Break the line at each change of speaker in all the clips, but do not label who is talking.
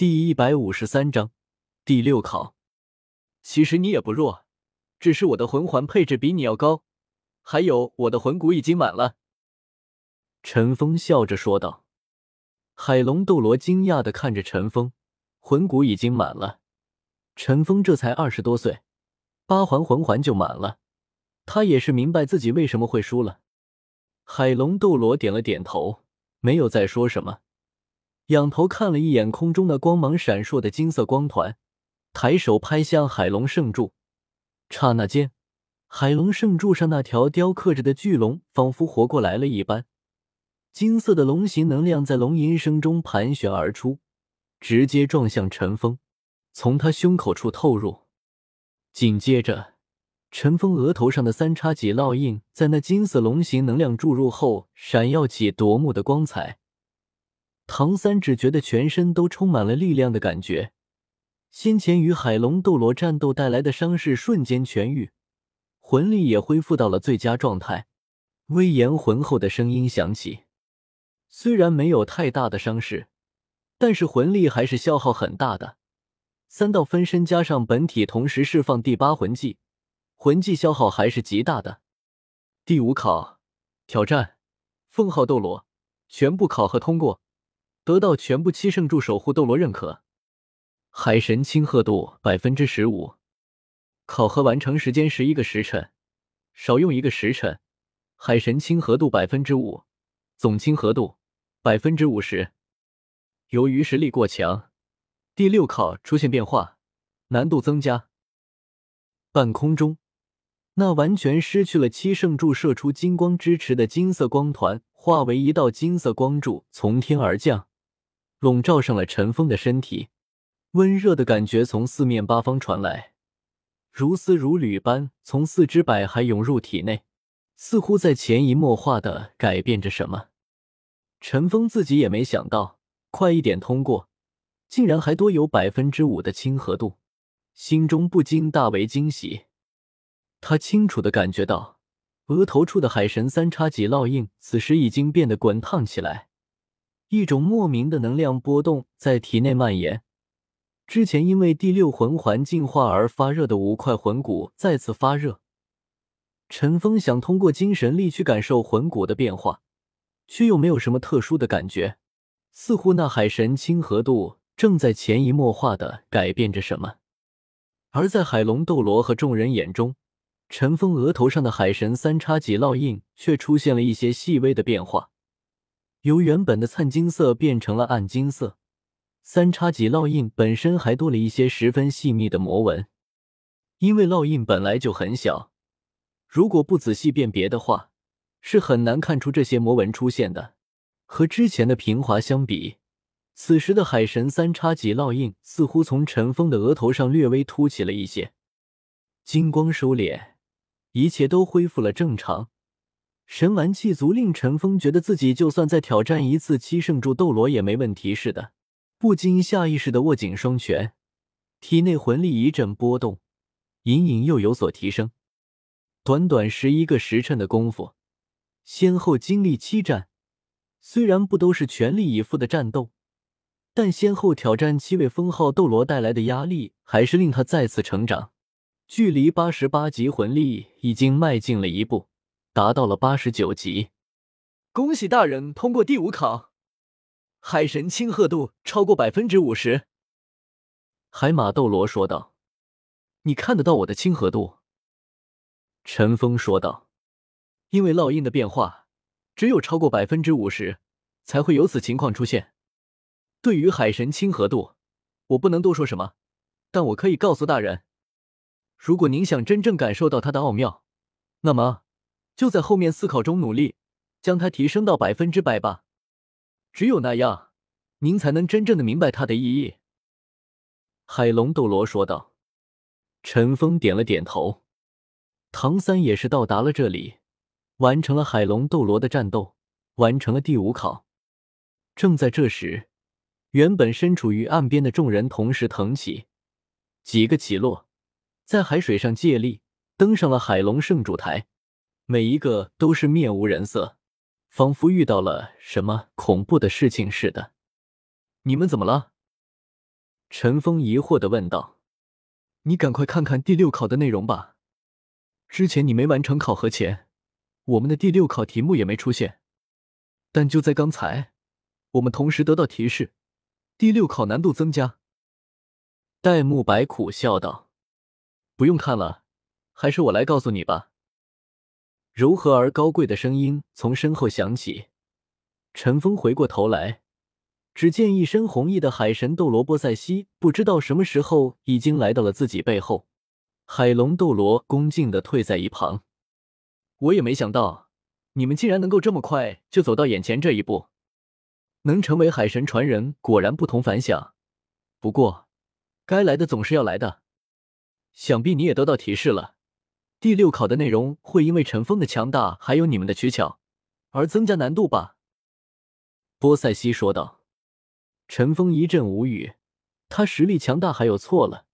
第一百五十三章第六考。其实你也不弱，只是我的魂环配置比你要高，还有我的魂骨已经满了。陈峰笑着说道。海龙斗罗惊讶的看着陈峰，魂骨已经满了。陈峰这才二十多岁，八环魂环就满了，他也是明白自己为什么会输了。海龙斗罗点了点头，没有再说什么。仰头看了一眼空中那光芒闪烁的金色光团，抬手拍向海龙圣柱。刹那间，海龙圣柱上那条雕刻着的巨龙仿佛活过来了一般，金色的龙形能量在龙吟声中盘旋而出，直接撞向陈峰，从他胸口处透入。紧接着，陈峰额头上的三叉戟烙印在那金色龙形能量注入后，闪耀起夺目的光彩。唐三只觉得全身都充满了力量的感觉，先前与海龙斗罗战斗带来的伤势瞬间痊愈，魂力也恢复到了最佳状态。威严浑厚的声音响起：“虽然没有太大的伤势，但是魂力还是消耗很大的。三道分身加上本体同时释放第八魂技，魂技消耗还是极大的。”第五考挑战：封号斗罗，全部考核通过。得到全部七圣柱守护斗罗认可，海神亲和度百分之十五，考核完成时间十一个时辰，少用一个时辰。海神亲和度百分之五，总亲和度百分之五十。由于实力过强，第六考出现变化，难度增加。半空中，那完全失去了七圣柱射出金光支持的金色光团，化为一道金色光柱从天而降。笼罩上了陈峰的身体，温热的感觉从四面八方传来，如丝如缕般从四肢百骸涌入体内，似乎在潜移默化的改变着什么。陈峰自己也没想到，快一点通过，竟然还多有百分之五的亲和度，心中不禁大为惊喜。他清楚的感觉到，额头处的海神三叉戟烙印此时已经变得滚烫起来。一种莫名的能量波动在体内蔓延，之前因为第六魂环进化而发热的五块魂骨再次发热。陈峰想通过精神力去感受魂骨的变化，却又没有什么特殊的感觉，似乎那海神亲和度正在潜移默化的改变着什么。而在海龙斗罗和众人眼中，陈峰额头上的海神三叉戟烙印却出现了一些细微的变化。由原本的灿金色变成了暗金色，三叉戟烙印本身还多了一些十分细密的魔纹。因为烙印本来就很小，如果不仔细辨别的话，是很难看出这些魔纹出现的。和之前的平滑相比，此时的海神三叉戟烙印似乎从陈峰的额头上略微凸起了一些。金光收敛，一切都恢复了正常。神完气足，令陈峰觉得自己就算再挑战一次七圣柱斗罗也没问题似的，不禁下意识的握紧双拳，体内魂力一阵波动，隐隐又有所提升。短短十一个时辰的功夫，先后经历七战，虽然不都是全力以赴的战斗，但先后挑战七位封号斗罗带来的压力，还是令他再次成长。距离八十八级魂力已经迈进了一步。达到了八十九级，恭喜大人通过第五考，海神亲和度超过百分之五十。海马斗罗说道：“你看得到我的亲和度？”陈峰说道：“因为烙印的变化，只有超过百分之五十，才会有此情况出现。对于海神亲和度，我不能多说什么，但我可以告诉大人，如果您想真正感受到它的奥妙，那么。”就在后面思考中努力，将它提升到百分之百吧。只有那样，您才能真正的明白它的意义。”海龙斗罗说道。陈峰点了点头。唐三也是到达了这里，完成了海龙斗罗的战斗，完成了第五考。正在这时，原本身处于岸边的众人同时腾起，几个起落，在海水上借力，登上了海龙圣主台。每一个都是面无人色，仿佛遇到了什么恐怖的事情似的。你们怎么了？陈峰疑惑的问道：“你赶快看看第六考的内容吧。之前你没完成考核前，我们的第六考题目也没出现。但就在刚才，我们同时得到提示，第六考难度增加。”戴沐白苦笑道：“不用看了，还是我来告诉你吧。”柔和而高贵的声音从身后响起。陈峰回过头来，只见一身红衣的海神斗罗波塞西，不知道什么时候已经来到了自己背后。海龙斗罗恭敬的退在一旁。我也没想到，你们竟然能够这么快就走到眼前这一步，能成为海神传人，果然不同凡响。不过。该来的总是要来的，想必你也得到提示了。第六考的内容会因为陈峰的强大，还有你们的取巧，而增加难度吧？波塞西说道。陈峰一阵无语，他实力强大还有错了？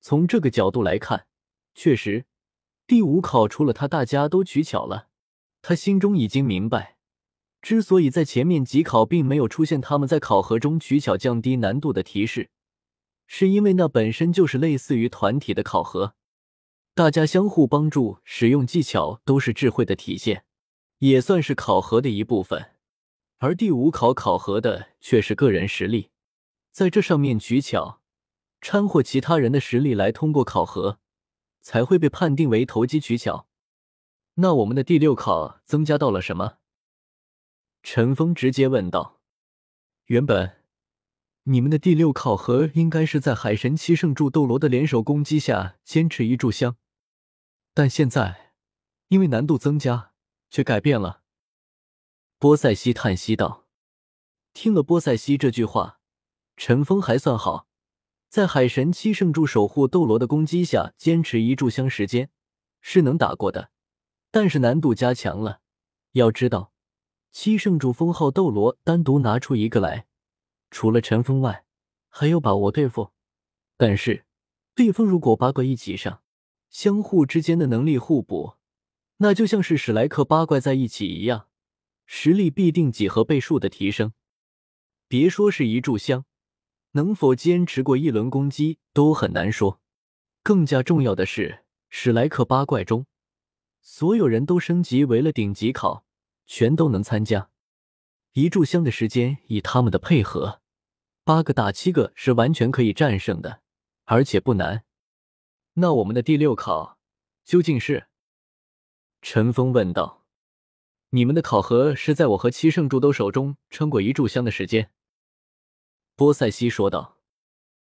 从这个角度来看，确实，第五考除了他，大家都取巧了。他心中已经明白，之所以在前面几考并没有出现他们在考核中取巧降低难度的提示。是因为那本身就是类似于团体的考核，大家相互帮助，使用技巧都是智慧的体现，也算是考核的一部分。而第五考考核的却是个人实力，在这上面取巧掺和其他人的实力来通过考核，才会被判定为投机取巧。那我们的第六考增加到了什么？陈峰直接问道。原本。你们的第六考核应该是在海神七圣柱斗罗的联手攻击下坚持一炷香，但现在因为难度增加，却改变了。波塞西叹息道：“听了波塞西这句话，陈峰还算好，在海神七圣柱守护斗罗的攻击下坚持一炷香时间是能打过的，但是难度加强了。要知道，七圣柱封号斗罗单独拿出一个来。”除了陈峰外，还有把握对付。但是，对方如果八个一起上，相互之间的能力互补，那就像是史莱克八怪在一起一样，实力必定几何倍数的提升。别说是一炷香，能否坚持过一轮攻击都很难说。更加重要的是，史莱克八怪中，所有人都升级为了顶级考，全都能参加。一炷香的时间，以他们的配合。八个打七个是完全可以战胜的，而且不难。那我们的第六考究竟是？陈峰问道。你们的考核是在我和七圣柱都手中撑过一炷香的时间。波塞西说道。